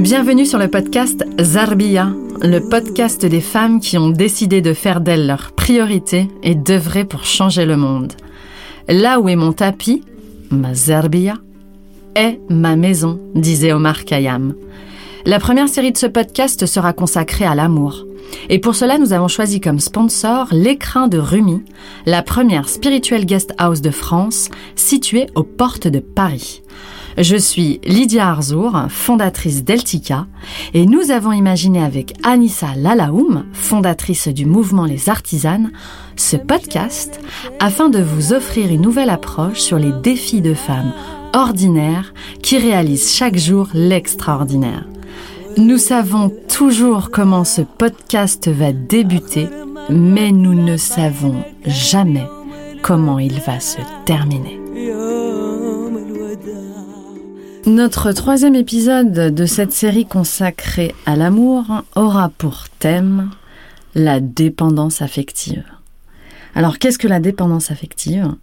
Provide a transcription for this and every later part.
Bienvenue sur le podcast Zarbia, le podcast des femmes qui ont décidé de faire d'elles leur priorité et d'œuvrer pour changer le monde. Là où est mon tapis, ma Zarbia, est ma maison, disait Omar Khayyam. La première série de ce podcast sera consacrée à l'amour. Et pour cela, nous avons choisi comme sponsor l'écrin de Rumi, la première spirituelle guest house de France, située aux portes de Paris. Je suis Lydia Arzour, fondatrice d'Eltica, et nous avons imaginé avec Anissa Lalaoum, fondatrice du mouvement Les Artisanes, ce podcast afin de vous offrir une nouvelle approche sur les défis de femmes ordinaires qui réalisent chaque jour l'extraordinaire. Nous savons toujours comment ce podcast va débuter, mais nous ne savons jamais comment il va se terminer. Notre troisième épisode de cette série consacrée à l'amour aura pour thème la dépendance affective. Alors qu'est-ce que la dépendance affective?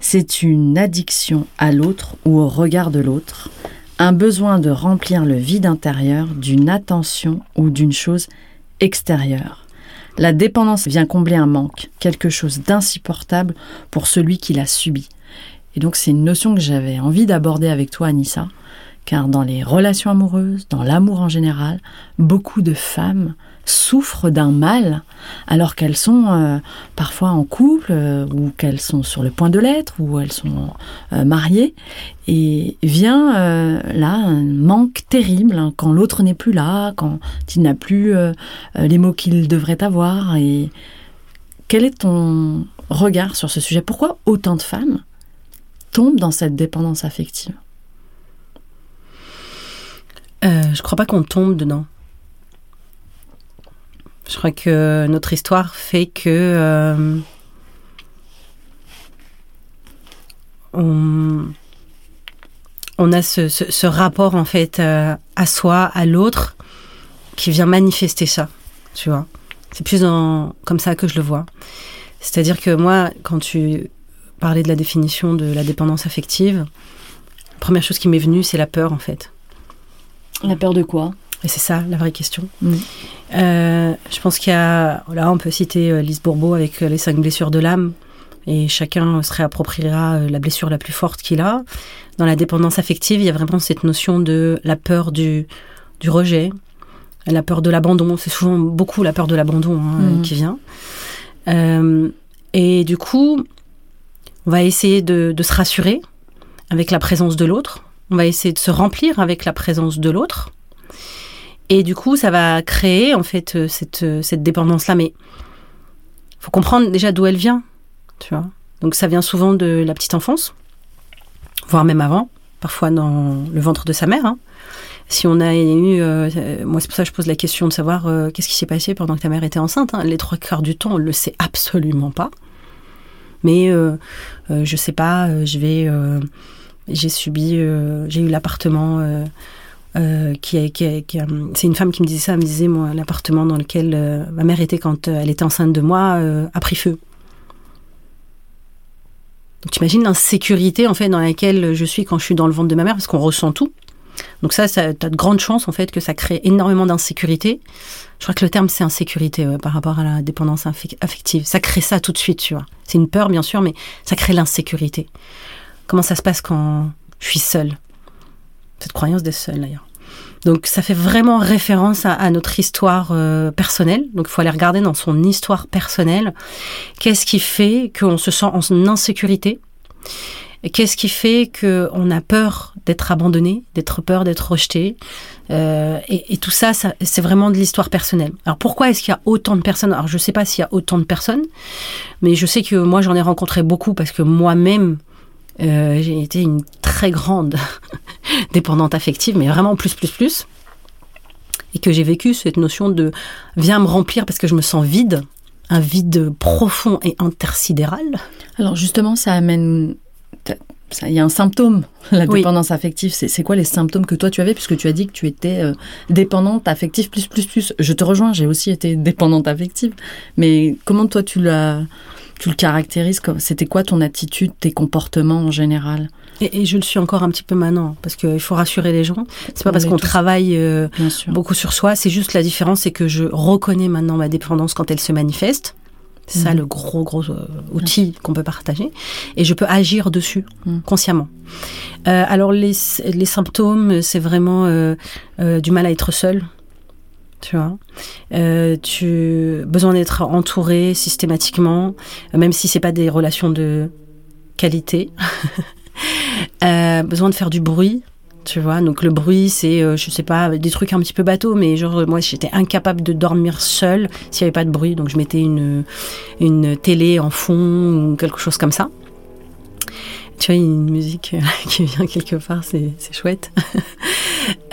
C'est une addiction à l'autre ou au regard de l'autre, un besoin de remplir le vide intérieur d'une attention ou d'une chose extérieure. La dépendance vient combler un manque, quelque chose d'insupportable pour celui qui l'a subi. Et donc c'est une notion que j'avais envie d'aborder avec toi, Anissa, car dans les relations amoureuses, dans l'amour en général, beaucoup de femmes souffrent d'un mal alors qu'elles sont euh, parfois en couple euh, ou qu'elles sont sur le point de l'être ou elles sont euh, mariées. Et vient là un manque terrible hein, quand l'autre n'est plus là, quand il n'a plus les mots qu'il devrait avoir. Et quel est ton regard sur ce sujet? Pourquoi autant de femmes tombent dans cette dépendance affective? Euh, Je crois pas qu'on tombe dedans. Je crois que notre histoire fait que euh, on, a ce, rapport en fait euh, à soi, à l'autre, qui vient manifester ça. Tu vois, c'est plus comme ça que je le vois. C'est-à-dire que moi, quand tu parlais de la définition de la dépendance affective, la première chose qui m'est venue, c'est la peur en fait. La peur de quoi? Et c'est ça la vraie question. Mm. Euh, je pense qu'il y a, là, on peut citer euh, Lise Bourbeau avec euh, les cinq blessures de l'âme, et chacun se réappropriera la blessure la plus forte qu'il a. Dans la dépendance affective, il y a vraiment cette notion de la peur du, du rejet, la peur de l'abandon. C'est souvent beaucoup la peur de l'abandon hein, mm. qui vient. et du coup, on va essayer de, de se rassurer avec la présence de l'autre. On va essayer de se remplir avec la présence de l'autre. Et du coup, ça va créer en fait euh, cette, euh, cette dépendance-là. Mais faut comprendre déjà d'où elle vient. Donc ça vient souvent de la petite enfance, voire même avant, parfois dans le ventre de sa mère. Hein. Si on a eu, euh, moi c'est pour ça que je pose la question de savoir qu'est-ce qui s'est passé pendant que ta mère était enceinte. Hein. Les trois quarts du temps, on le sait absolument pas. Mais je sais pas, je vais, j'ai subi, j'ai eu l'appartement euh, qui, qui, c'est une femme qui me disait ça, elle me disait, moi, l'appartement dans lequel euh, ma mère était quand euh, elle était enceinte de moi a pris feu. Donc tu imagines l'insécurité en fait dans laquelle je suis quand je suis dans le ventre de ma mère parce qu'on ressent tout. Donc ça, ça tu as de grandes chances en fait que ça crée énormément d'insécurité. Je crois que le terme c'est insécurité par rapport à la dépendance affective. Ça crée ça tout de suite, tu vois. C'est une peur bien sûr, mais ça crée l'insécurité. Comment ça se passe quand je suis seule? Cette croyance d'être seule d'ailleurs. Donc ça fait vraiment référence à, notre histoire euh, personnelle. Donc il faut aller regarder dans son histoire personnelle qu'est-ce qui fait qu'on se sent en insécurité? Qu'est-ce qui fait qu'on a peur d'être abandonné, d'être peur d'être rejeté? Euh, et, tout ça, c'est vraiment de l'histoire personnelle. Alors pourquoi est-ce qu'il y a autant de personnes? Alors je ne sais pas s'il y a autant de personnes, mais je sais que moi j'en ai rencontré beaucoup parce que moi-même euh, j'ai été une très grande dépendante affective, mais vraiment plus, plus, plus. Et que j'ai vécu cette notion de viens me remplir parce que je me sens vide, un vide profond et intersidéral. Alors justement, ça amène il y a un symptôme, la dépendance affective. C'est quoi les symptômes que toi tu avais? Puisque tu as dit que tu étais euh, dépendante affective plus plus plus. Je te rejoins, j'ai aussi été dépendante affective. Mais comment toi tu l'as Tu le caractérises comme C'était quoi ton attitude, tes comportements en général? Et, et je le suis encore un petit peu maintenant, parce qu'il faut rassurer les gens. C'est pas On parce qu'on travaille euh, beaucoup sur soi, c'est juste la différence, c'est que je reconnais maintenant ma dépendance quand elle se manifeste. C'est ça Mhm. le gros, gros euh, outil qu'on peut partager. Et je peux agir dessus Mhm. consciemment. Euh, alors, les, les symptômes, c'est vraiment du mal à être seul. Tu vois, Euh, tu besoin d'être entouré systématiquement, euh, même si c'est pas des relations de qualité. Euh, besoin de faire du bruit, tu vois. Donc le bruit, c'est, euh, je sais pas, des trucs un petit peu bateaux, mais genre moi j'étais incapable de dormir seule s'il y avait pas de bruit. Donc je mettais une une télé en fond ou quelque chose comme ça. Tu vois, une musique qui vient quelque part, c'est chouette.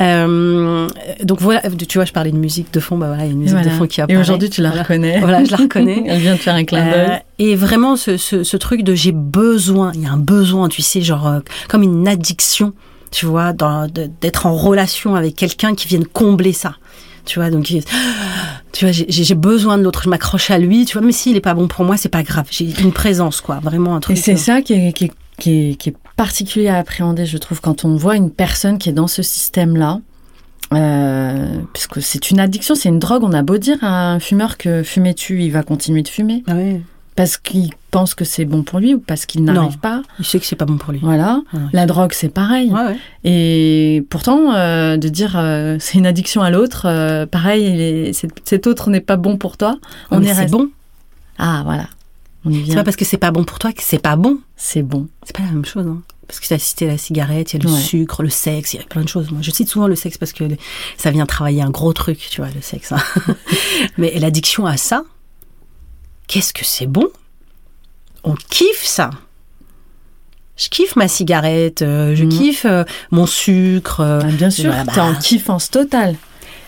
Euh, donc voilà, tu vois, je parlais de musique de fond, bah voilà, il y a une musique Voilà. de fond qui Et apparaît. aujourd'hui, tu la Voilà. reconnais. Voilà, je la reconnais. Elle vient de faire un clin d'œil. Euh, et vraiment, ce, ce, ce truc de j'ai besoin, il y a un besoin, tu sais, genre euh, comme une addiction, tu vois, d'être en relation avec quelqu'un qui vienne combler ça. Tu vois, donc, tu vois, j'ai- besoin de l'autre, je m'accroche à lui, tu vois, mais s'il est pas bon pour moi, c'est pas grave. J'ai une présence, quoi, vraiment un Et truc. c'est euh, ça qui est, qui, est, qui, est, qui est particulier à appréhender, je trouve, quand on voit une personne qui est dans ce système-là. Euh, puisque c'est une addiction, c'est une drogue. On a beau dire à un fumeur que fumer tue, il va continuer de fumer ah parce qu'il pense que c'est bon pour lui ou parce qu'il n'arrive pas. il sait que c'est pas bon pour lui. Voilà. Ouais. La drogue, c'est pareil. Ouais, ouais. Et pourtant, euh, de dire euh, c'est une addiction à l'autre, euh, pareil, il est- cet, autre n'est pas bon pour toi. On Mais est c'est resté- bon. Ah, voilà. On y C'est pas parce que c'est pas bon pour toi que c'est pas bon. C'est bon. C'est pas la même chose. Hein. Parce que tu as cité la cigarette, il y a le Ouais. sucre, le sexe, il y a plein de choses. Moi, je cite souvent le sexe parce que ça vient travailler un gros truc, tu vois, le sexe. hein. Mais l'addiction à ça, qu'est-ce que c'est bon? On kiffe ça. Je kiffe ma cigarette, euh, je Mhm. kiffe euh, mon sucre. euh, Ah, bien sûr, bah, t'es en kiffance totale.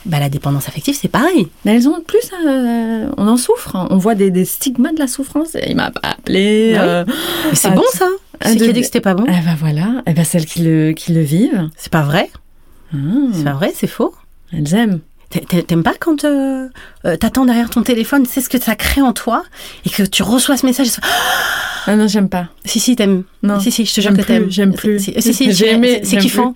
Bah, la dépendance affective, c'est pareil. Mais elles ont plus, euh, on en souffre. hein. On voit des, des stigmas de la souffrance. Il m'a pas appelé. Euh, Mais c'est Ah, bon ça C'est qui a dit que c'était pas bon Eh ben voilà. Eh ben celles qui le, qui le vivent, C'est pas vrai. ah, C'est pas vrai, c'est faux. elles aiment. T'a- t'a- T'aimes pas quand euh, euh, t'attends derrière ton téléphone, c'est ce que ça crée en toi et que tu reçois ce message. et Ah non, j'aime pas. Si, si, t'aimes. Non, si, si, je te jure que t'aimes. j'aime plus. Si, si, si, J'ai aimé, c'est kiffant.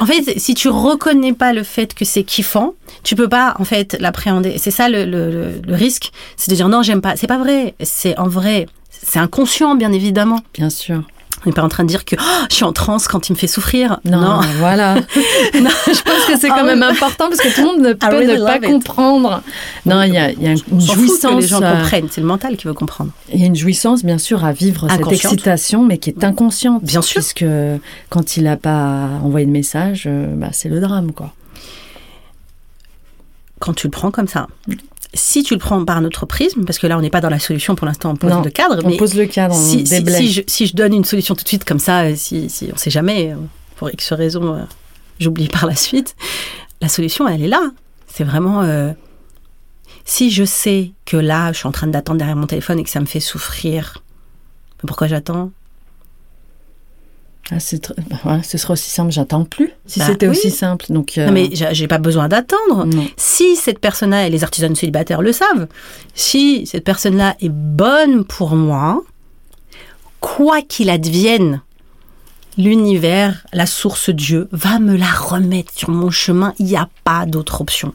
En fait, si tu reconnais pas le fait que c'est kiffant, tu peux pas, en fait, l'appréhender. C'est ça le, le, le- le risque, c'est de dire non, j'aime pas. C'est pas vrai. C'est en vrai, c'est inconscient, bien évidemment. Bien sûr. On n'est pas en train de dire que Oh, je suis en transe quand il me fait souffrir. Non, voilà. Non, je pense que c'est quand Ah même oui. important parce que tout le monde ne peut really ne pas it. comprendre. Non, il y a, il y a une jouissance. que les gens euh, comprennent. C'est le mental qui veut comprendre. Il y a une jouissance, bien sûr, à vivre cette excitation, mais qui est inconsciente. Bien sûr. Puisque quand il n'a pas envoyé de message, euh, bah, c'est le drame, quoi. quand tu le prends comme ça. Si tu le prends par un autre prisme, parce que là on n'est pas dans la solution pour l'instant, on pose Non, le cadre, On mais pose le cadre, on si, si, déblaye. si je, si je donne une solution tout de suite comme ça, euh, si, on sait jamais, euh, pour X raison, euh, j'oublie par la suite, la solution elle est là. C'est vraiment euh, si je sais que là je suis en train d'attendre derrière mon téléphone et que ça me fait souffrir, pourquoi j'attends? Ah, tr- bah, ce serait aussi simple, j'attends plus. Si Bah c'était oui. aussi simple. Donc, euh, Non mais j'ai pas besoin d'attendre. Si cette personne-là, et les artisans célibataires le savent, si cette personne-là est bonne pour moi, quoi qu'il advienne, l'univers, la source Dieu, va me la remettre sur mon chemin. Il n'y a pas d'autre option.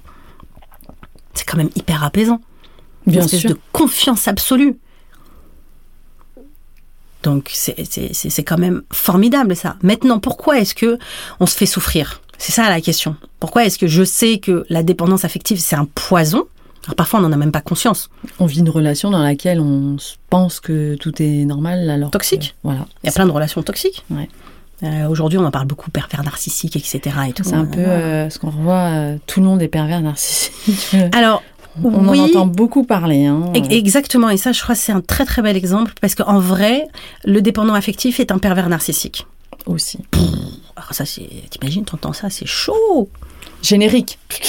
C'est quand même hyper apaisant. Une Bien espèce sûr. de confiance absolue. Donc c'est- quand même formidable ça. Maintenant, pourquoi est-ce que on se fait souffrir? C'est ça la question. Pourquoi est-ce que je sais que la dépendance affective c'est un poison? Alors parfois on n'en a même pas conscience. On vit une relation dans laquelle on pense que tout est normal alors que- Toxique. voilà. Il y a plein de relations toxiques. Ouais. Euh, Aujourd'hui, on en parle beaucoup pervers narcissique, etc. Et. C'est un peu euh, ce qu'on revoit. euh, tout le monde est pervers narcissique. Alors, on oui, en entend beaucoup parler. Hein. Exactement, et ça, je crois que c'est un très très bel exemple parce qu'en vrai, le dépendant affectif est un pervers narcissique. aussi. Alors ça, c'est, t'imagines, t'entends ça, c'est chaud. Générique.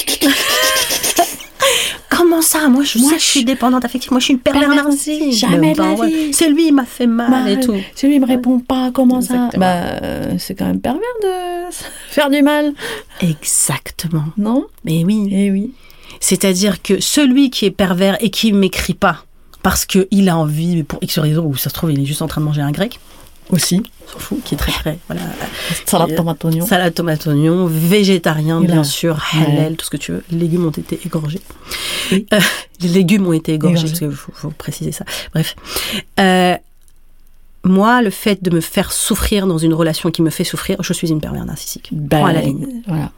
Comment ça? Moi, je, Moi, sais je suis dépendante affective. Moi, je suis une pervers narcissique. jamais de la vie. C'est lui, il m'a fait mal Bah, et tout. Celui il me répond pas, comment ça? Bah, euh, c'est quand même pervers de faire du mal, Exactement. non? Mais oui. Eh oui. C'est-à-dire que celui qui est pervers et qui m'écrit pas parce qu'il a envie, mais pour X raison, ou ça se trouve, il est juste en train de manger un grec, Aussi. s'en fout, qui est très très, voilà, Salade Euh, tomate oignon. salade tomate oignon, végétarien bien sûr, Ouais. halal, tout ce que tu veux. Les légumes ont été égorgés. Oui. Euh, les légumes ont été égorgés, parce qu'il faut, faut préciser ça. Bref. Euh, moi, le fait de me faire souffrir dans une relation qui me fait souffrir, je suis une pervers narcissique. Ben, à la ligne. Voilà.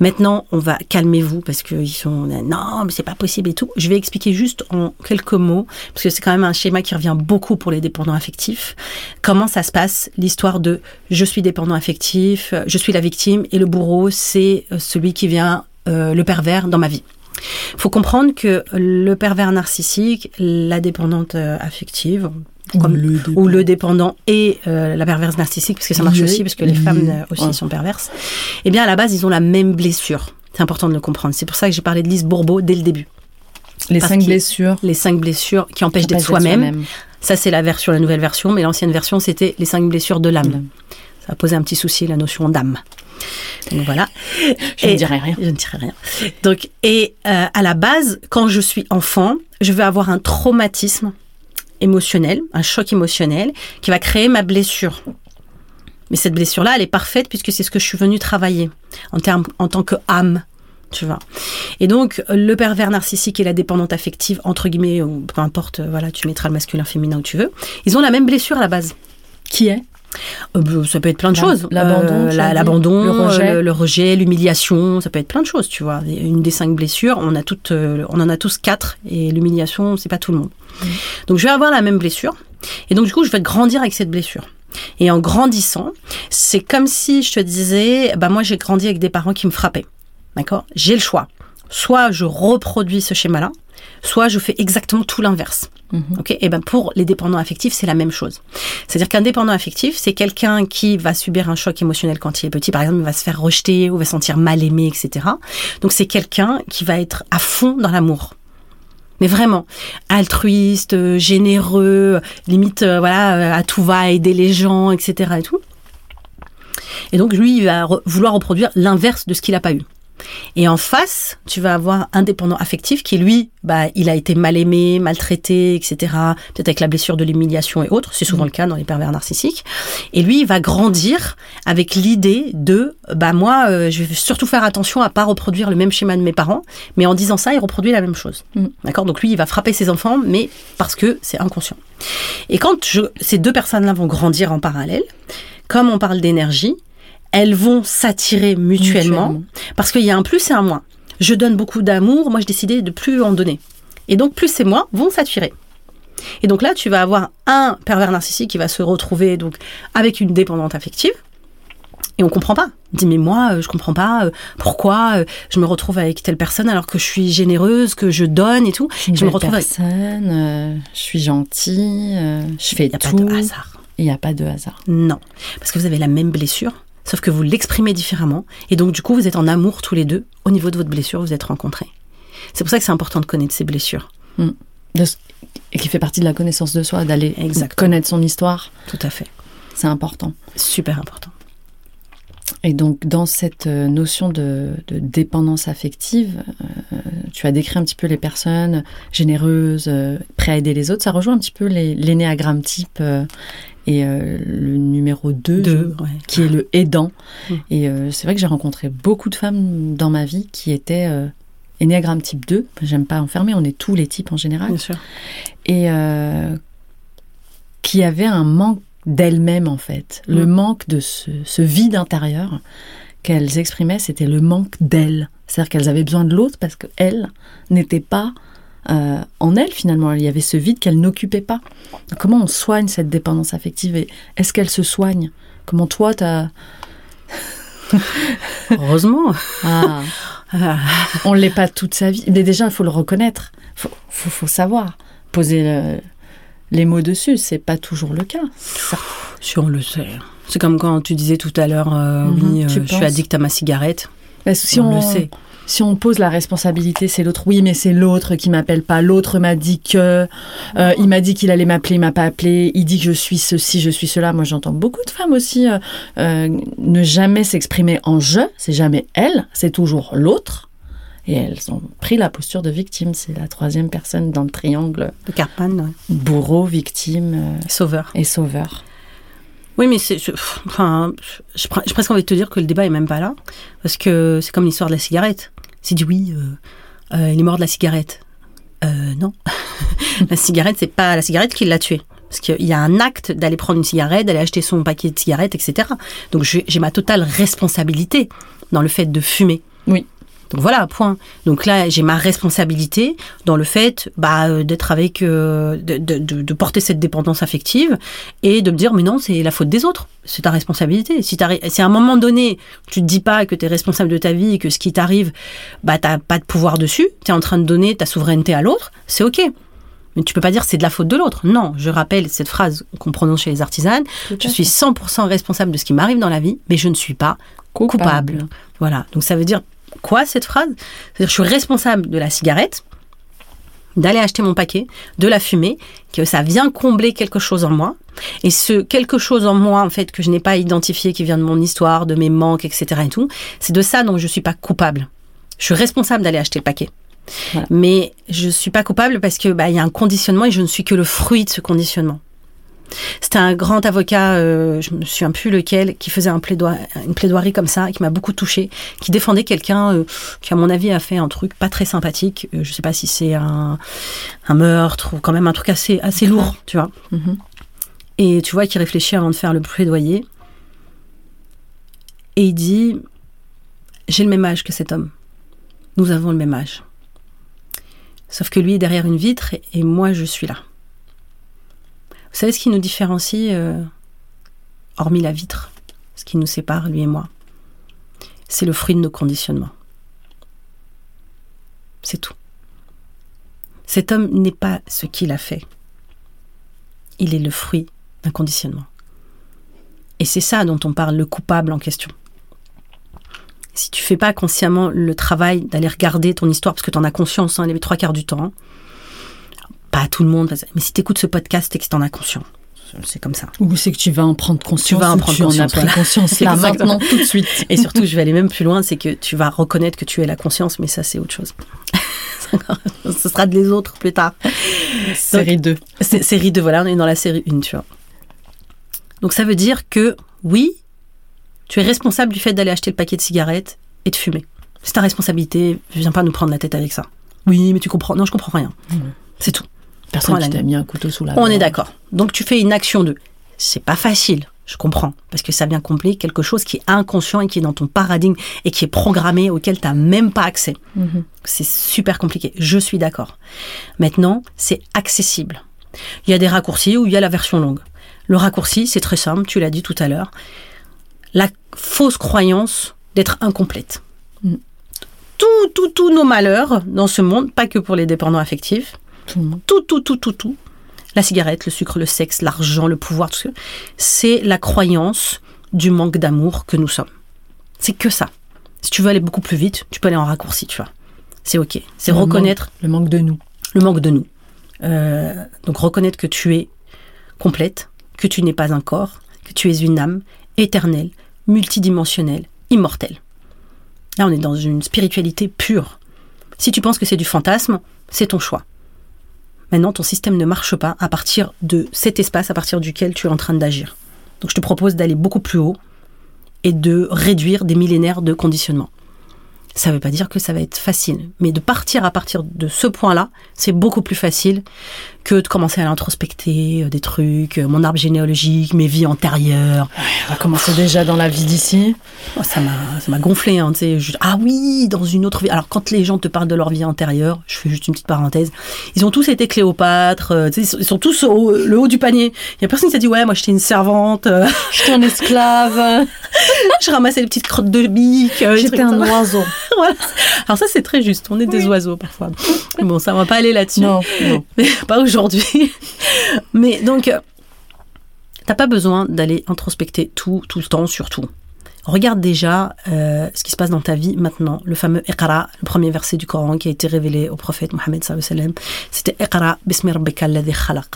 Maintenant, on va calmez-vous parce qu'ils sont non, mais c'est pas possible et tout. Je vais expliquer juste en quelques mots parce que c'est quand même un schéma qui revient beaucoup pour les dépendants affectifs. Comment ça se passe l'histoire de je suis dépendant affectif, je suis la victime et le bourreau c'est euh, celui qui vient euh, le pervers dans ma vie. Faut comprendre que le pervers narcissique, la dépendante euh, affective, comme- le ou le dépendant et euh, la perverse narcissique, parce que ça marche aussi, parce que les femmes euh, aussi ouais. sont perverses, eh bien à la base, ils ont la même blessure. C'est important de le comprendre. C'est pour ça que j'ai parlé de Lise Bourbeau dès le début. Les parce cinq blessures. Les cinq blessures qui empêchent d'être soi-même. Ça, c'est la version, la nouvelle version, mais l'ancienne version, c'était les cinq blessures de l'âme. L'âme. Ça a posé un petit souci, la notion d'âme. Donc voilà. Je Et- ne dirais rien. Je ne dirai rien. Donc, et euh, à la base, quand je suis enfant, je vais avoir un traumatisme émotionnel, un choc émotionnel, qui va créer ma blessure. Mais cette blessure-là, elle est parfaite puisque c'est ce que je suis venue travailler en, termes, en tant que âme. Tu vois. Et donc, le pervers narcissique et la dépendante affective, entre guillemets, ou peu importe, voilà, tu mettras le masculin, féminin où tu veux, ils ont la même blessure à la base. Qui est Euh, bah, ça peut être plein de choses. l'abandon, Euh, l'abandon, Le rejet. euh, le, rejet, l'humiliation, ça peut être plein de choses, tu vois. Une des cinq blessures, on a toutes, on en a tous quatre, et l'humiliation, c'est pas tout le monde. Mm. Donc je vais avoir la même blessure, et donc du coup, je vais grandir avec cette blessure. Et en grandissant, c'est comme si je te disais, bah moi j'ai grandi avec des parents qui me frappaient, d'accord? J'ai le choix. Soit je reproduis ce schéma-là, soit je fais exactement tout l'inverse. Ok, et ben pour les dépendants affectifs, c'est la même chose. C'est-à-dire qu'un dépendant affectif, c'est quelqu'un qui va subir un choc émotionnel quand il est petit, par exemple, il va se faire rejeter ou va se sentir mal aimé, etc. Donc c'est quelqu'un qui va être à fond dans l'amour. Mais vraiment, altruiste, euh, généreux, limite, euh, voilà, euh, à tout va, aider les gens, etc. Et tout. Et donc lui, il va re- vouloir reproduire l'inverse de ce qu'il n'a pas eu. Et en face, tu vas avoir un dépendant affectif qui, lui, bah, il a été mal aimé, maltraité, etc. Peut-être avec la blessure de l'humiliation et autres. C'est souvent le cas dans les pervers narcissiques. Et lui, il va grandir avec l'idée de, bah, moi, euh, je vais surtout faire attention à pas reproduire le même schéma de mes parents. Mais en disant ça, il reproduit la même chose. Mm. D'accord? Donc lui, il va frapper ses enfants, mais parce que c'est inconscient. Et quand je, ces deux personnes-là vont grandir en parallèle, comme on parle d'énergie, elles vont s'attirer mutuellement, Mutuellement. parce qu'il y a un plus et un moins. Je donne beaucoup d'amour, moi je décidais de plus en donner. Et donc plus et moins vont s'attirer. Et donc là, tu vas avoir un pervers narcissique qui va se retrouver donc avec une dépendante affective. Et on comprend pas. On dit mais moi euh, je comprends pas euh, pourquoi euh, je me retrouve avec telle personne alors que je suis généreuse, que je donne et tout. Je, je me retrouve avec personne, euh, je suis gentille, euh, je fais il a pas tout. de hasard. Il n'y a pas de hasard. Non, parce que vous avez la même blessure, sauf que vous l'exprimez différemment, et donc du coup vous êtes en amour tous les deux. Au niveau de votre blessure, vous êtes rencontrés. C'est pour ça que c'est important de connaître ses blessures. Ce- Et qui fait partie de la connaissance de soi, d'aller connaître son histoire, Tout à fait. c'est important. Super important. Et donc, dans cette euh, notion de, de dépendance affective, euh, tu as décrit un petit peu les personnes généreuses, euh, prêtes à aider les autres. Ça rejoint un petit peu les- l'énéagramme type euh, et euh, le numéro 2, Deux, ouais. qui est le aidant. Et euh, c'est vrai que j'ai rencontré beaucoup de femmes dans ma vie qui étaient euh, énéagramme type 2. J'aime pas enfermer, on est tous les types en général. Bien sûr. et euh, qui avait un manque d'elles-mêmes en fait. Le Mm. manque de ce, ce vide intérieur qu'elles exprimaient, c'était le manque d'elles. C'est-à-dire qu'elles avaient besoin de l'autre parce qu'elles n'étaient pas euh, en elles finalement. Il y avait ce vide qu'elles n'occupaient pas. Donc, comment on soigne cette dépendance affective et est-ce qu'elle se soigne? Comment toi, t'as... Heureusement. Ah, on ne l'est pas toute sa vie. Mais déjà, il faut le reconnaître. Il faut, faut, faut savoir. Poser le- les mots dessus, c'est pas toujours le cas. Ça- si on le sait. C'est comme quand tu disais tout à l'heure, euh, Mhm, oui, euh, je suis addict à ma cigarette. Que si on, on, le sait. Si on pose la responsabilité, c'est l'autre. Oui, mais c'est l'autre qui m'appelle pas. L'autre m'a dit que, euh, il m'a dit qu'il allait m'appeler, il m'a pas appelé. Il dit que je suis ceci, je suis cela. Moi, j'entends beaucoup de femmes aussi euh, euh, ne jamais s'exprimer en je. C'est jamais elle, c'est toujours l'autre. Et elles ont pris la posture de victime. C'est la troisième personne dans le triangle. De Carpan, ouais. Bourreau, victime Sauveur. et sauveur. Oui, mais c'est, enfin, je- presque envie de te dire que le débat est même pas là, parce que c'est comme l'histoire de la cigarette. C'est dit oui, euh, euh, il est mort de la cigarette. Euh, non, la cigarette, c'est pas la cigarette qui l'a tué. Parce qu'il y a un acte d'aller prendre une cigarette, d'aller acheter son paquet de cigarettes, etc. Donc j'ai ma totale responsabilité dans le fait de fumer. Oui. Donc voilà, point. Donc là, j'ai ma responsabilité dans le fait bah, euh, d'être avec, euh, de, de- de- de porter cette dépendance affective et de me dire, mais non, c'est la faute des autres. C'est ta responsabilité. Si, à un moment donné, tu te dis pas que tu es responsable de ta vie et que ce qui t'arrive, bah, t'as pas de pouvoir dessus, tu es en train de donner ta souveraineté à l'autre, c'est OK. Mais tu peux pas dire c'est de la faute de l'autre. Non, je rappelle cette phrase qu'on prononce chez les artisanes. Je suis 100% responsable de ce qui m'arrive dans la vie, mais je ne suis pas coupable. Voilà. Donc ça veut dire quoi cette phrase C'est-à-dire je suis responsable de la cigarette, d'aller acheter mon paquet, de la fumer, que ça vient combler quelque chose en moi. Et ce quelque chose en moi, en fait, que je n'ai pas identifié, qui vient de mon histoire, de mes manques, etc. et tout, c'est de ça dont je suis pas coupable. Je suis responsable d'aller acheter le paquet. Voilà. Mais je suis pas coupable parce que bah, il y a un conditionnement et je ne suis que le fruit de ce conditionnement. C'était un grand avocat, euh, je me souviens plus lequel, qui faisait un une plaidoirie comme ça, qui m'a beaucoup touchée, qui défendait quelqu'un euh, qui, à mon avis, a fait un truc pas très sympathique. Euh, je sais pas si c'est un, un meurtre ou quand même un truc assez, assez lourd, tu vois. Mhm. Et tu vois qu'il réfléchit avant de faire le plaidoyer. Et il dit J'ai le même âge que cet homme. Nous avons le même âge. Sauf que lui est derrière une vitre et moi je suis là. Vous savez ce qui nous différencie, euh, hormis la vitre, ce qui nous sépare, lui et moi? C'est le fruit de nos conditionnements. C'est tout. Cet homme n'est pas ce qu'il a fait. Il est le fruit d'un conditionnement. Et c'est ça dont on parle, le coupable en question. Si tu fais pas consciemment le travail d'aller regarder ton histoire, parce que tu en as conscience, hein, les trois quarts du temps. Pas tout le monde, mais si tu écoutes ce podcast, c'est que tu en as conscience. C'est comme ça. Ou c'est que tu vas en prendre conscience. Tu vas en prendre tu en as conscience, pris conscience là, maintenant, tout de suite. Et surtout, je vais aller même plus loin, c'est que tu vas reconnaître que tu es la conscience, mais ça, c'est autre chose. Ce sera de les autres plus tard. Série 2. C'est- Série 2, voilà, on est dans la série 1, tu vois. Donc ça veut dire que, oui, tu es responsable du fait d'aller acheter le paquet de cigarettes et de fumer. C'est ta responsabilité, viens pas nous prendre la tête avec ça. Oui, mais tu comprends. Non, je comprends rien. C'est tout. Personne qui t'a mis un couteau sous la On est d'accord. Donc tu fais une action de. C'est pas facile, je comprends, parce que ça vient combler quelque chose qui est inconscient et qui est dans ton paradigme et qui est programmé auquel tu n'as même pas accès. Mhm. C'est super compliqué, je suis d'accord. Maintenant, c'est accessible. Il y a des raccourcis ou il y a la version longue. Le raccourci, c'est très simple, tu l'as dit tout à l'heure. La fausse croyance d'être incomplète. Mm. Tout, tout, tous nos malheurs dans ce monde, pas que pour les dépendants affectifs, Tout le monde. tout, tout, tout, tout, tout, la cigarette, le sucre, le sexe, l'argent, le pouvoir, tout ça, c'est la croyance du manque d'amour que nous sommes. C'est que ça. Si tu veux aller beaucoup plus vite, tu peux aller en raccourci, tu vois. C'est ok. C'est Le reconnaître manque- Le manque de nous. le manque de nous. Euh, donc reconnaître que tu es complète, que tu n'es pas un corps, que tu es une âme éternelle, multidimensionnelle, immortelle. Là, on est dans une spiritualité pure. Si tu penses que c'est du fantasme, c'est ton choix. Maintenant, ton système ne marche pas à partir de cet espace à partir duquel tu es en train d'agir. Donc, je te propose d'aller beaucoup plus haut et de réduire des millénaires de conditionnement. Ça ne veut pas dire que ça va être facile, mais de partir à partir de ce point-là, c'est beaucoup plus facile que de commencer à l'introspecter euh, des trucs, euh, mon arbre généalogique, mes vies antérieures. On va commencer déjà dans la vie d'ici. Oh, ça m'a, ça m'a gonflé, hein, tu sais, juste, ah oui, dans une autre vie. Alors quand les gens te parlent de leur vie antérieure, je fais juste une petite parenthèse, ils ont tous été Cléopâtre, euh, ils sont- ils sont tous au le haut du panier. Il y a personne qui s'est dit ouais, moi j'étais une servante, J'étais un esclave. je ramassais les petites crottes de bique. J'étais un ça. oiseau. Voilà. Alors ça c'est très juste, on est des oiseaux parfois. Bon, ça on va pas aller là-dessus. Non, non. Mais pas aujourd'hui. Mais donc, euh, t'as pas besoin d'aller introspecter tout, tout le temps, sur tout. Regarde déjà euh, ce qui se passe dans ta vie maintenant. Le fameux Iqra, le premier verset du Coran qui a été révélé au prophète Mohammed c'était Iqra bismi rabbika khalaq.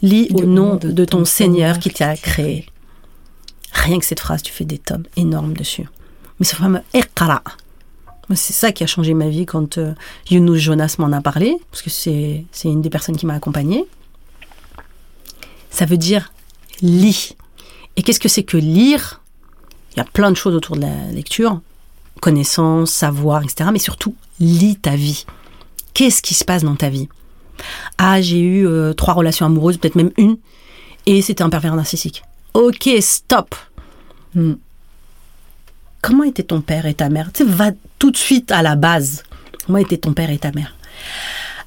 Lis au nom de ton Seigneur qui t'a créé. Rien que cette phrase, tu fais des tomes énormes dessus. Mais ce fameux Iqra, c'est ça qui a changé ma vie quand euh, Younous Jonas m'en a parlé, parce que c'est une des personnes qui m'a accompagnée. Ça veut dire lis. Et qu'est-ce que c'est que lire? Il y a plein de choses autour de la lecture, connaissance, savoir, etc. Mais surtout, lis ta vie. Qu'est-ce qui se passe dans ta vie? Ah, j'ai eu euh, trois relations amoureuses, peut-être même une, et c'était un pervers narcissique. Ok, stop. Hmm. Comment étaient ton père et ta mère? Tu sais, va tout de suite à la base. Comment étaient ton père et ta mère?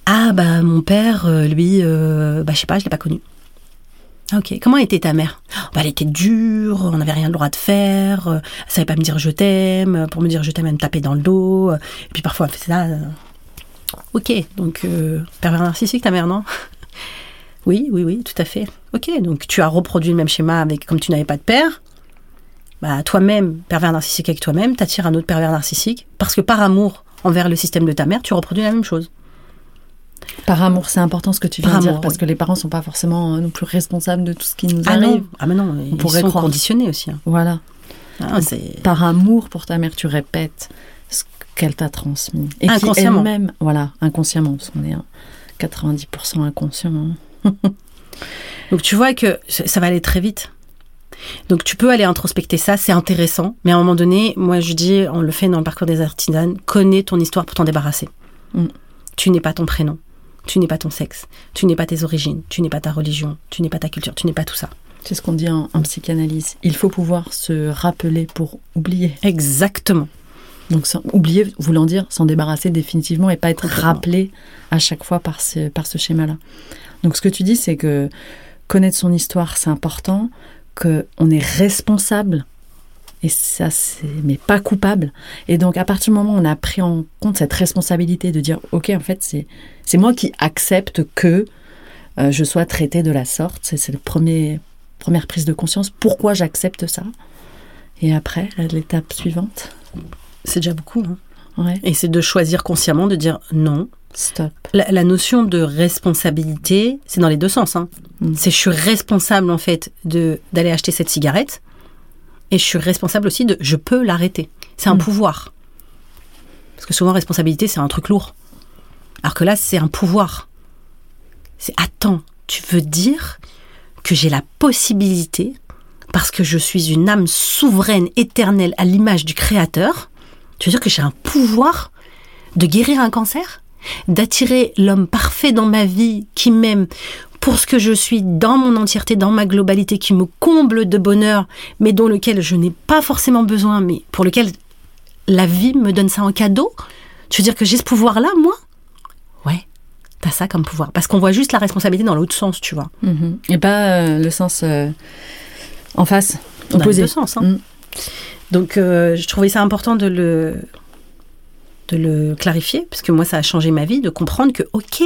Ah, bah, mon père, euh, lui, euh, bah, je sais pas, je l'ai pas connu. Ok. Comment était ta mère? Bah, Elle était dure, on n'avait rien le droit de faire, euh, elle savait pas me dire je t'aime, pour me dire je t'aime, elle me tapait dans le dos, euh, et puis parfois elle faisait ça. euh. Ok, donc euh, pervers narcissique ta mère, non? Oui, oui, oui, tout à fait. Ok, donc tu as reproduit le même schéma avec comme tu n'avais pas de père. Bah, toi-même, pervers narcissique avec toi-même, t'attires un autre pervers narcissique, parce que par amour envers le système de ta mère, tu reproduis la même chose. Par amour, c'est important ce que tu viens Par de dire, amour, parce oui. que les parents sont pas forcément euh, non plus responsables de tout ce qui nous Ah arrive. non, ah mais non, ils pourrait sont croire. conditionnés aussi. hein. Voilà. Ah, Par amour pour ta mère, tu répètes ce qu'elle t'a transmis. Et qui Inconsciemment. elle-même, voilà, inconsciemment, parce qu'on est à 90% inconscient. hein. Donc tu vois que ça va aller très vite. Donc tu peux aller introspecter ça, c'est intéressant, mais à un moment donné, moi je dis, on le fait dans le parcours des artisanes, connais ton histoire pour t'en débarrasser. Mm. Tu n'es pas ton prénom, tu n'es pas ton sexe, tu n'es pas tes origines, tu n'es pas ta religion, tu n'es pas ta culture, tu n'es pas tout ça. C'est ce qu'on dit en, en psychanalyse. Il faut pouvoir se rappeler pour oublier. Exactement. Donc sans- oublier voulant dire s'en débarrasser définitivement et pas être rappelé à chaque fois par ce, par ce schéma-là. Donc ce que tu dis, c'est que connaître son histoire, c'est important, qu'on est responsable, et ça c'est mais pas coupable. Et donc à partir du moment où on a pris en compte cette responsabilité de dire ok en fait c'est c'est moi qui accepte que euh, je sois traitée de la sorte, c'est le premier première prise de conscience. Pourquoi j'accepte ça? Et après l'étape suivante, C'est déjà beaucoup. hein. ouais. Et c'est de choisir consciemment de dire non. Stop. La, la notion de responsabilité, c'est dans les deux sens. hein. Mm. C'est je suis responsable en fait de d'aller acheter cette cigarette et je suis responsable aussi de je peux l'arrêter. C'est un Mm. pouvoir. Parce que souvent responsabilité c'est un truc lourd. Alors que là c'est un pouvoir. C'est attends, tu veux dire que j'ai la possibilité parce que je suis une âme souveraine, éternelle à l'image du créateur. Tu veux dire que j'ai un pouvoir de guérir un cancer? D'attirer l'homme parfait dans ma vie qui m'aime pour ce que je suis dans mon entièreté, dans ma globalité, qui me comble de bonheur, mais dont lequel je n'ai pas forcément besoin, mais pour lequel la vie me donne ça en cadeau. Tu veux dire que j'ai ce pouvoir-là, moi? Ouais, t'as ça comme pouvoir. Parce qu'on voit juste la responsabilité dans l'autre sens, tu vois. Mhm. Et pas euh, le sens euh, en face, Dans les opposé. deux sens. hein. Mm. Donc, euh, je trouvais ça important de le, de le clarifier, parce que moi, ça a changé ma vie, de comprendre que, ok,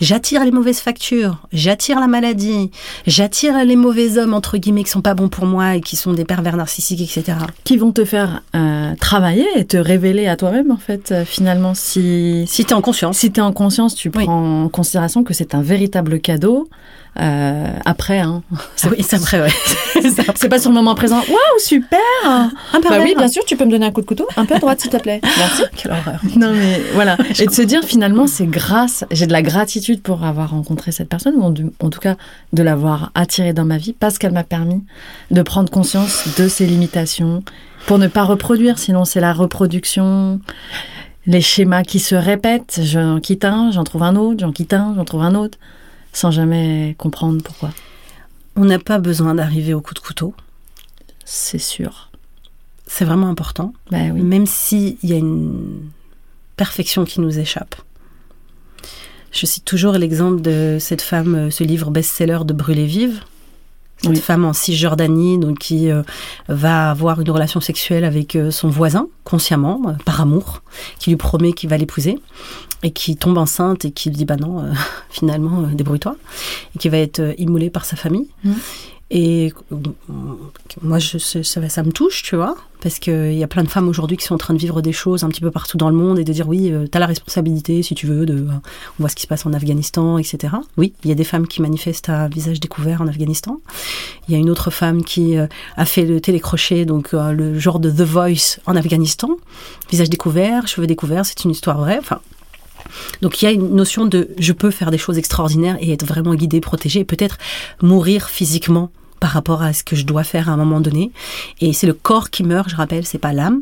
j'attire les mauvaises factures, j'attire la maladie, j'attire les mauvais hommes, entre guillemets, qui sont pas bons pour moi et qui sont des pervers narcissiques, etc. Qui vont te faire euh, travailler et te révéler à toi-même, en fait, euh, finalement. Si, Si tu es en conscience. si tu es en conscience, tu Oui. prends en considération que c'est un véritable cadeau. Euh, après, hein. Oui, c'est vrai, ouais. c'est pas sur le moment présent. Waouh, super Un Bah pervers. oui, bien sûr, tu peux me donner un coup de couteau. Un peu à droite, s'il te plaît. Merci. Quelle horreur. Non, mais voilà. Et de se dire, finalement, c'est grâce, j'ai de la gratitude pour avoir rencontré cette personne, ou en, en tout cas de l'avoir attirée dans ma vie, parce qu'elle m'a permis de prendre conscience de ses limitations, pour ne pas reproduire, sinon c'est la reproduction, les schémas qui se répètent. J'en quitte un, j'en trouve un autre, j'en quitte un, j'en trouve un autre, sans jamais comprendre pourquoi. On n'a pas besoin d'arriver au coup de couteau. C'est sûr. C'est vraiment important. Bah oui. même s'il y a une perfection qui nous échappe. Je cite toujours l'exemple de cette femme, euh, ce livre best-seller de Brûler vive. Cette Oui. femme en Cisjordanie, donc qui euh, va avoir une relation sexuelle avec euh, son voisin, consciemment, euh, par amour, qui lui promet qu'il va l'épouser, et qui tombe enceinte et qui lui dit bah non, euh, finalement, euh, débrouille-toi, et qui va être euh, immolée par sa famille. Mhm. Et euh, moi, ça, me touche, tu vois, parce qu'il y a plein de femmes aujourd'hui qui sont en train de vivre des choses un petit peu partout dans le monde et de dire oui, tu as la responsabilité, si tu veux, de, on voit ce qui se passe en Afghanistan, etc. Oui, il y a des femmes qui manifestent à visage découvert en Afghanistan. Il y a une autre femme qui a fait le télécrochet, donc le genre de The Voice en Afghanistan, visage découvert, cheveux découverts, c'est une histoire vraie. Donc il y a une notion de je peux faire des choses extraordinaires et être vraiment guidé, protégé, peut-être mourir physiquement par rapport à ce que je dois faire à un moment donné. Et c'est le corps qui meurt, je rappelle, c'est pas l'âme.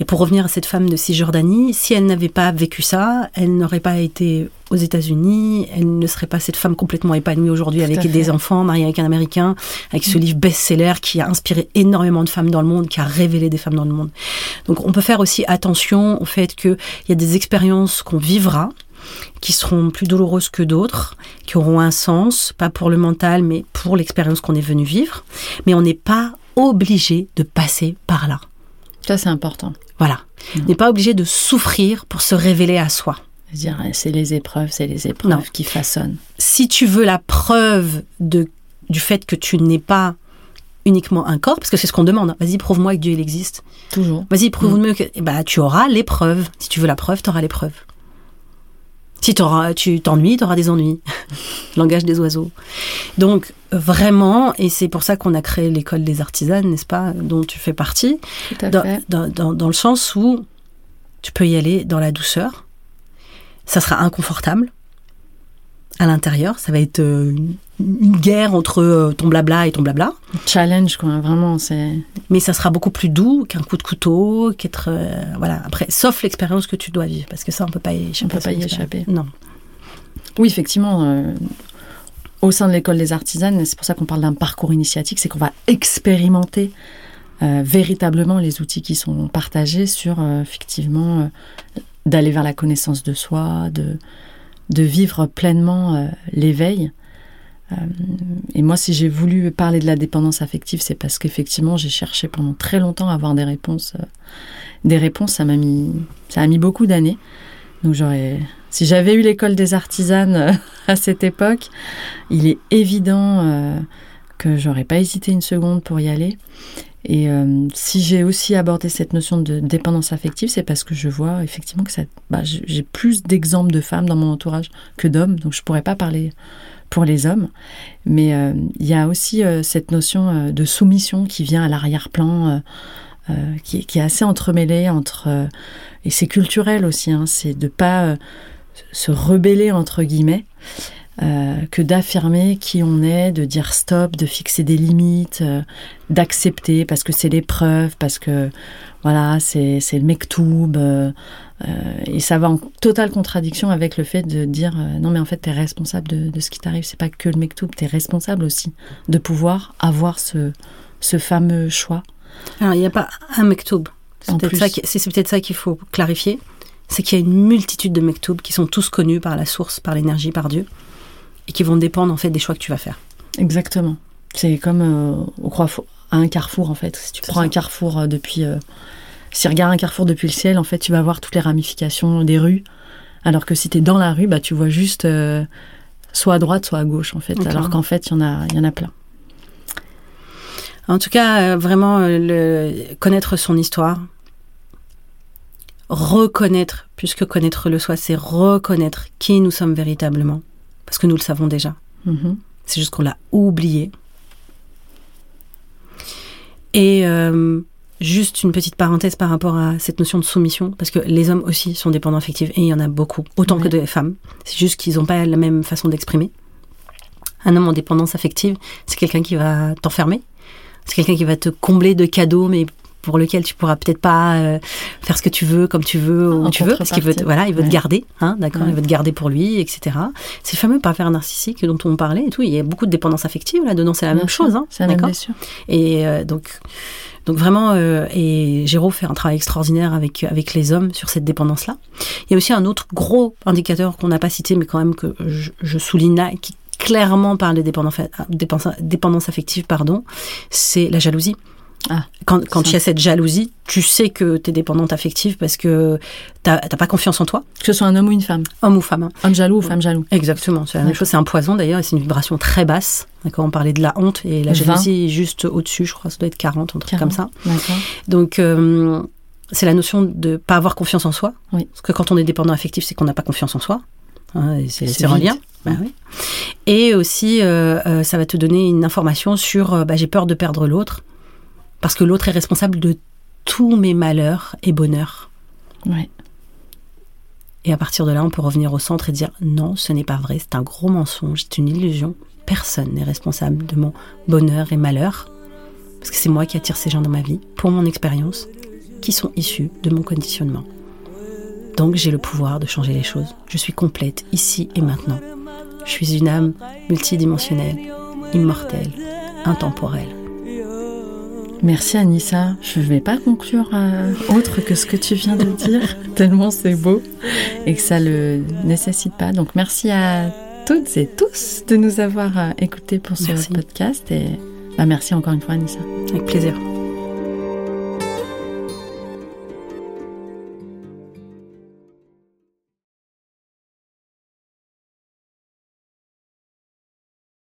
Et pour revenir à cette femme de Cisjordanie, si elle n'avait pas vécu ça, elle n'aurait pas été aux États-Unis, elle ne serait pas cette femme complètement épanouie aujourd'hui avec des enfants, mariée avec un Américain, avec ce mm. livre best-seller qui a inspiré énormément de femmes dans le monde, qui a révélé des femmes dans le monde. Donc on peut faire aussi attention au fait qu'il y a des expériences qu'on vivra, qui seront plus douloureuses que d'autres, qui auront un sens, pas pour le mental, mais pour l'expérience qu'on est venu vivre. Mais on n'est pas obligé de passer par là. Ça, c'est important. Voilà. On n'est pas obligé de souffrir pour se révéler à soi. C'est les épreuves, c'est les épreuves qui façonnent. Si tu veux la preuve de, du fait que tu n'es pas uniquement un corps, parce que c'est ce qu'on demande. Vas-y, prouve-moi que Dieu il existe. Toujours. Vas-y, prouve-moi que. Bah, tu auras l'épreuve. Si tu veux la preuve, tu auras l'épreuve. Si tu t'ennuies, tu auras des ennuis. Langage des oiseaux. Donc, vraiment, et c'est pour ça qu'on a créé l'école des artisanes, n'est-ce pas, dont tu fais partie, dans, dans, le sens où tu peux y aller dans la douceur. Ça sera inconfortable à l'intérieur. Ça va être euh, une guerre entre euh, ton blabla et ton blabla. Challenge, quoi, vraiment. c'est. Mais ça sera beaucoup plus doux qu'un coup de couteau, qu'être. Euh, voilà, après, sauf l'expérience que tu dois vivre, parce que ça, on peut pas y échapper. On peut pas y échapper. Non. Oui, effectivement. au sein de l'école des artisanes, c'est pour ça qu'on parle d'un parcours initiatique, c'est qu'on va expérimenter véritablement les outils qui sont partagés sur, effectivement, d'aller vers la connaissance de soi, de, de vivre pleinement l'éveil. Euh, et moi, si j'ai voulu parler de la dépendance affective, c'est parce qu'effectivement, j'ai cherché pendant très longtemps à avoir des réponses. Euh, des réponses, ça m'a mis, ça a mis beaucoup d'années. Donc j'aurais, si j'avais eu l'école des artisanes euh, à cette époque, il est évident que j'aurais pas hésité une seconde pour y aller. Et si j'ai aussi abordé cette notion de dépendance affective, c'est parce que je vois effectivement que ça, bah, j'ai plus d'exemples de femmes dans mon entourage que d'hommes, donc je pourrais pas parler pour les hommes. Mais euh, il y a aussi euh, cette notion euh, de soumission qui vient à l'arrière-plan, qui, est assez entremêlée entre... et c'est culturel aussi, hein, c'est de pas se rebeller, entre guillemets, que d'affirmer qui on est, de dire stop, de fixer des limites, d'accepter parce que c'est l'épreuve, parce que voilà, c'est le mektoub. Euh, euh, et ça va en totale contradiction avec le fait de dire euh, non, mais en fait, tu es responsable de, ce qui t'arrive. C'est pas que le mektoub, tu es responsable aussi de pouvoir avoir ce, ce fameux choix. Alors, il n'y a pas un mektoub. C'est peut-être ça qu'il faut clarifier. C'est qu'il y a une multitude de mektoub qui sont tous connus par la source, par l'énergie, par Dieu, et qui vont dépendre en fait des choix que tu vas faire. Exactement. C'est comme au croix à un carrefour en fait. Si tu prends un carrefour euh, depuis, euh, si tu regardes un carrefour depuis le ciel, en fait, tu vas voir toutes les ramifications des rues. Alors que si tu es dans la rue, bah, tu vois juste euh, soit à droite, soit à gauche en fait. Alors qu'en fait, il y en a, il y en a plein. En tout cas, vraiment le, connaître son histoire, reconnaître, plus que connaître le soi, c'est reconnaître qui nous sommes véritablement, parce que nous le savons déjà. Mm-hmm. C'est juste qu'on l'a oublié. Et euh, juste une petite parenthèse par rapport à cette notion de soumission, parce que les hommes aussi sont dépendants affectifs, et il y en a beaucoup, autant que des femmes. C'est juste qu'ils n'ont pas la même façon d'exprimer. Un homme en dépendance affective, c'est quelqu'un qui va t'enfermer, c'est quelqu'un qui va te combler de cadeaux, mais pour lequel tu pourras peut-être pas euh, faire ce que tu veux comme tu veux où tu veux parce qu'il veut te, voilà il veut te garder hein, d'accord il veut te garder pour lui etc c'est le fameux pervers narcissique dont on parlait et tout. Il y a beaucoup de dépendance affective là dedans c'est la même chose hein, c'est même et euh, donc donc vraiment, euh, et Géraud fait un travail extraordinaire avec, avec les hommes sur cette dédépendance-là. Il y a aussi un autre gros indicateur qu'on n'a pas cité, mais quand même que je, je souligne là, qui clairement parle de dépendance, dépendance affective, pardon, c'est la jalousie. Ah, quand quand il y a cette jalousie, tu sais que tu es dépendante affective parce que t'as t'as pas confiance en toi, Que ce soit un homme ou une femme. homme ou femme. hein. Homme jaloux ou femme jaloux. Exactement, c'est la même chose. C'est un poison d'ailleurs, et c'est une vibration très basse. D'accord, on parlait de la honte et la 20. jalousie est juste au-dessus, je crois, ça doit être 40, un truc comme 40. ça. D'accord. Donc, euh, c'est la notion de pas avoir confiance en soi. Oui. Parce que quand on est dépendant affectif, c'est qu'on n'a pas confiance en soi. Hein, c'est vide. lien. Bah oui. Et aussi, euh, euh, ça va te donner une information sur bah, j'ai peur de perdre l'autre. Parce que l'autre est responsable de tous mes malheurs et bonheurs. Ouais. Et à partir de là, on peut revenir au centre et dire non, ce n'est pas vrai, c'est un gros mensonge, c'est une illusion. Personne n'est responsable de mon bonheur et malheur. Parce que c'est moi qui attire ces gens dans ma vie, pour mon expérience, qui sont issus de mon conditionnement. Donc j'ai le pouvoir de changer les choses. Je suis complète, ici et maintenant. Je suis une âme multidimensionnelle, immortelle, intemporelle. Merci Anissa. Je ne vais pas conclure euh, autre que ce que tu viens de dire, tellement c'est beau et que ça le nécessite pas. Donc merci à toutes et tous de nous avoir euh, écoutés pour ce Merci. podcast et bah, merci encore une fois Anissa. Avec plaisir.